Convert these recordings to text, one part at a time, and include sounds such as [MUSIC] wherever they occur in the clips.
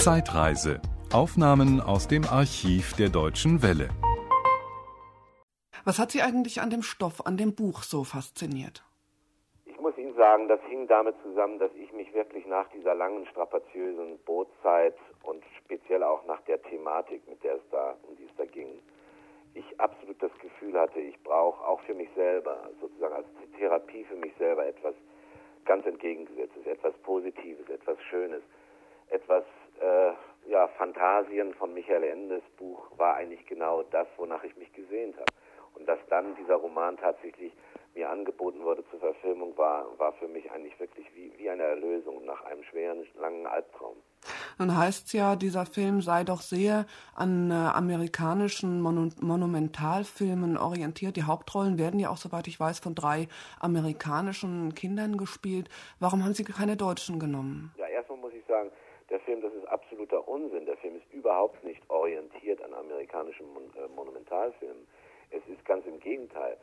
Zeitreise. Aufnahmen aus dem Archiv der Deutschen Welle. Was hat Sie eigentlich an dem Stoff, an dem Buch so fasziniert? Ich muss Ihnen sagen, das hing damit zusammen, dass ich mich wirklich nach dieser langen, strapaziösen Bootzeit und speziell auch nach der Thematik, mit der es da, um die es da ging, ich absolut das Gefühl hatte, ich brauche auch für mich selber, sozusagen als Therapie für mich selber etwas ganz entgegengesetztes, etwas Positives, etwas Schönes, etwas, äh, ja, Fantasien von Michael Endes Buch war eigentlich genau das, wonach ich mich gesehnt habe. Und dass dann dieser Roman tatsächlich mir angeboten wurde zur Verfilmung, war, war für mich eigentlich wirklich wie, wie eine Erlösung nach einem schweren, langen Albtraum. Nun heißt es ja, dieser Film sei doch sehr an äh, amerikanischen Mon Monumentalfilmen orientiert. Die Hauptrollen werden ja auch, soweit ich weiß, von drei amerikanischen Kindern gespielt. Warum haben Sie keine Deutschen genommen? Ja, erstmal muss ich sagen, der Film, das ist absoluter Unsinn. Der Film ist überhaupt nicht orientiert an amerikanischen Mon äh, Monumentalfilmen. Es ist ganz im Gegenteil.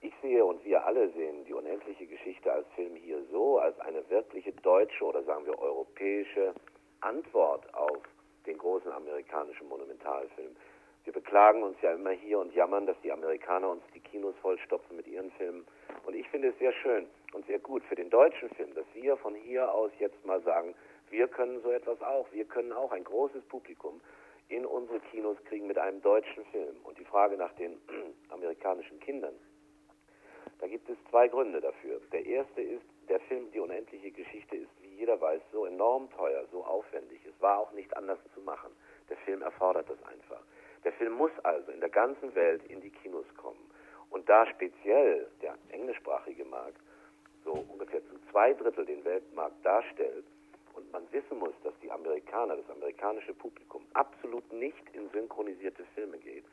Ich sehe und wir alle sehen die unendliche Geschichte als Film hier so, als eine wirkliche deutsche oder sagen wir europäische Antwort auf den großen amerikanischen Monumentalfilm. Wir beklagen uns ja immer hier und jammern, dass die Amerikaner uns die Kinos vollstopfen mit ihren Filmen. Und ich finde es sehr schön und sehr gut für den deutschen Film, dass wir von hier aus jetzt mal sagen, können so etwas auch. Wir können auch ein großes Publikum in unsere Kinos kriegen mit einem deutschen Film. Und die Frage nach den [CLEARS THROAT] amerikanischen Kindern, da gibt es zwei Gründe dafür. Der erste ist, der Film Die unendliche Geschichte ist, wie jeder weiß, so enorm teuer, so aufwendig. Es war auch nicht anders zu machen. Der Film erfordert das einfach. Der Film muss also in der ganzen Welt in die Kinos kommen. Und da speziell der englischsprachige Markt so ungefähr zu zwei Drittel den Weltmarkt darstellt man wissen muss, dass die Amerikaner, das amerikanische Publikum absolut nicht in synchronisierte Filme geht,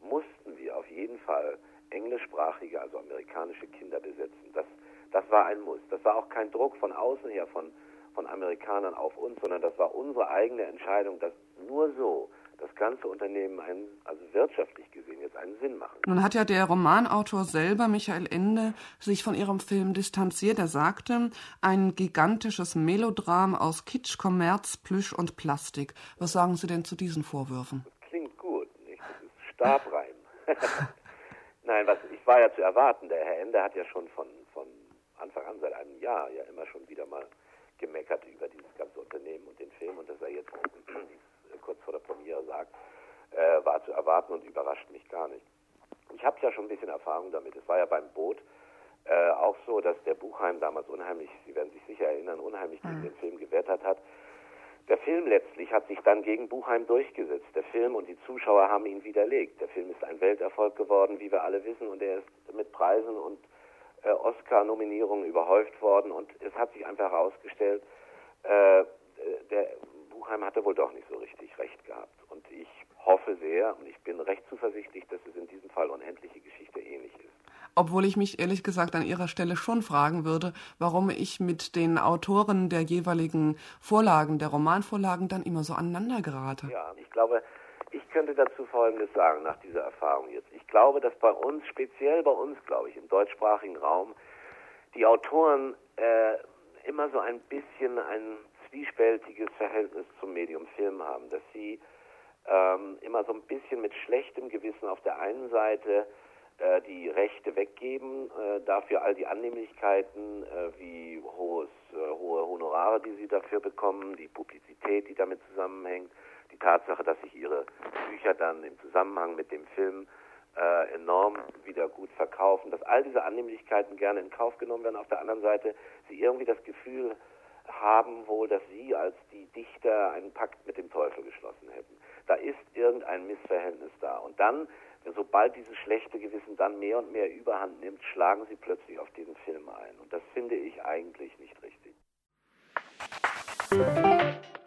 mussten wir auf jeden Fall englischsprachige, also amerikanische Kinder besetzen. Das, das war ein Muss. Das war auch kein Druck von außen her von, von Amerikanern auf uns, sondern das war unsere eigene Entscheidung, dass nur so das ganze Unternehmen einen, also wirtschaftlich gesehen jetzt einen Sinn machen. Nun hat ja der Romanautor selber, Michael Ende, sich von ihrem Film distanziert. Er sagte, ein gigantisches Melodram aus Kitsch, Kommerz, Plüsch und Plastik. Was sagen Sie denn zu diesen Vorwürfen? Das klingt gut, nicht? Das ist Stabreim. [LAUGHS] Nein, was ich war ja zu erwarten. Der Herr Ende hat ja schon von, von Anfang an seit einem Jahr ja immer schon wieder mal gemeckert über dieses ganze Unternehmen und den Film und dass er jetzt [CLEARS THROAT] kurz vor der Premiere sagt, äh, war zu erwarten und überrascht mich gar nicht. Ich habe ja schon ein bisschen Erfahrung damit. Es war ja beim Boot äh, auch so, dass der Buchheim damals unheimlich, Sie werden sich sicher erinnern, unheimlich gegen mhm. den Film gewettert hat. Der Film letztlich hat sich dann gegen Buchheim durchgesetzt. Der Film und die Zuschauer haben ihn widerlegt. Der Film ist ein Welterfolg geworden, wie wir alle wissen, und er ist mit Preisen und äh, Oscar-Nominierungen überhäuft worden. Und es hat sich einfach herausgestellt, äh, der Buchheim hatte wohl doch nicht so richtig recht gehabt. Und ich hoffe sehr und ich bin recht zuversichtlich, dass es in diesem Fall unendliche Geschichte ähnlich ist. Obwohl ich mich ehrlich gesagt an Ihrer Stelle schon fragen würde, warum ich mit den Autoren der jeweiligen Vorlagen, der Romanvorlagen, dann immer so aneinander gerate. Ja, ich glaube, ich könnte dazu Folgendes sagen nach dieser Erfahrung jetzt. Ich glaube, dass bei uns, speziell bei uns, glaube ich, im deutschsprachigen Raum, die Autoren äh, immer so ein bisschen ein zwiespältiges Verhältnis zum Medium Film haben, dass sie ähm, immer so ein bisschen mit schlechtem Gewissen auf der einen Seite äh, die Rechte weggeben, äh, dafür all die Annehmlichkeiten äh, wie hohes, äh, hohe Honorare, die sie dafür bekommen, die Publizität, die damit zusammenhängt, die Tatsache, dass sich ihre Bücher dann im Zusammenhang mit dem Film äh, enorm wieder gut verkaufen, dass all diese Annehmlichkeiten gerne in Kauf genommen werden. Auf der anderen Seite sie irgendwie das Gefühl haben wohl, dass sie als die Dichter einen Pakt mit dem Teufel geschlossen hätten. Da ist irgendein Missverhältnis da. Und dann, sobald dieses schlechte Gewissen dann mehr und mehr überhand nimmt, schlagen sie plötzlich auf diesen Film ein. Und das finde ich eigentlich nicht richtig.